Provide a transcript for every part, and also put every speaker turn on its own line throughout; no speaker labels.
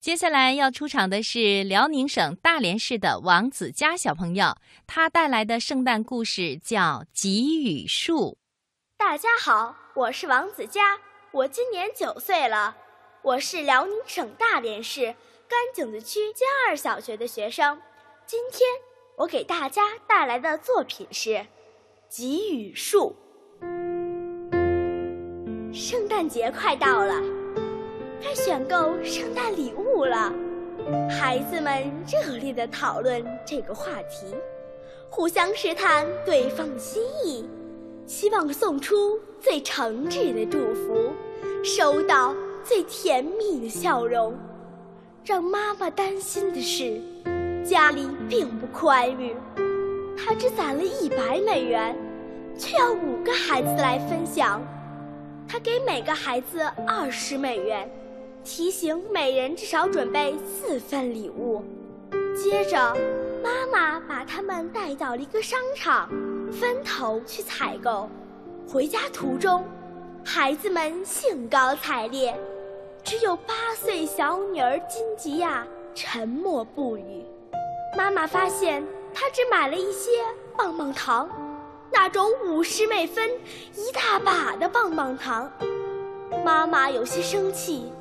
接下来要出场的是辽宁省大连市的王子佳小朋友，他带来的圣诞故事叫《给予树》。
大家好，我是王子佳，我今年九岁了，我是辽宁省大连市甘井子区尖二小学的学生。今天我给大家带来的作品是《给予树》。圣诞节快到了。该选购圣诞礼物了，孩子们热烈地讨论这个话题，互相试探对方的心意，希望送出最诚挚的祝福，收到最甜蜜的笑容。让妈妈担心的是，家里并不宽裕，她只攒了一百美元，却要五个孩子来分享，她给每个孩子二十美元。提醒每人至少准备四份礼物。接着，妈妈把他们带到了一个商场，分头去采购。回家途中，孩子们兴高采烈，只有八岁小女儿金吉亚沉默不语。妈妈发现她只买了一些棒棒糖，那种五十美分一大把的棒棒糖。妈妈有些生气。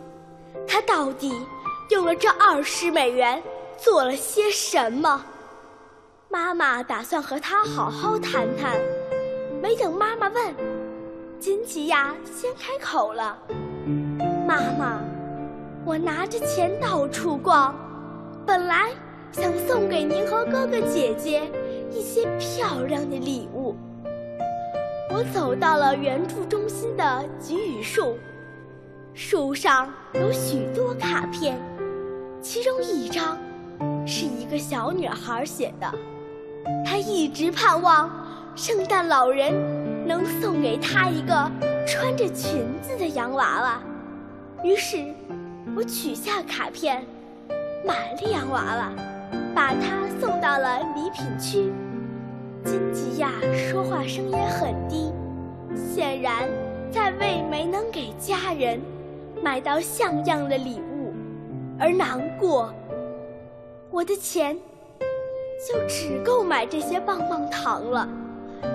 他到底用了这二十美元做了些什么？妈妈打算和他好好谈谈。没等妈妈问，金吉亚先开口了：“妈妈，我拿着钱到处逛，本来想送给您和哥哥姐姐一些漂亮的礼物。我走到了援助中心的给予树。”树上有许多卡片，其中一张是一个小女孩写的。她一直盼望圣诞老人能送给她一个穿着裙子的洋娃娃。于是，我取下卡片，买了洋娃娃，把它送到了礼品区。金吉亚说话声音很低，显然在为没能给家人。买到像样的礼物而难过，我的钱就只够买这些棒棒糖了。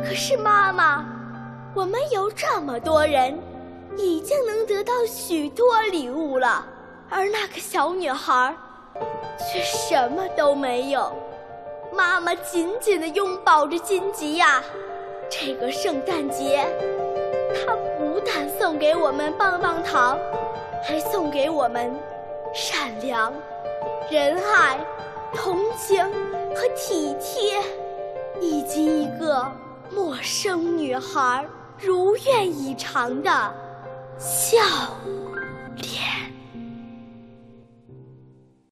可是妈妈，我们有这么多人，已经能得到许多礼物了，而那个小女孩却什么都没有。妈妈紧紧地拥抱着金吉亚，这个圣诞节，她不但送给我们棒棒糖。还送给我们善良、仁爱、同情和体贴，以及一个陌生女孩如愿以偿的笑。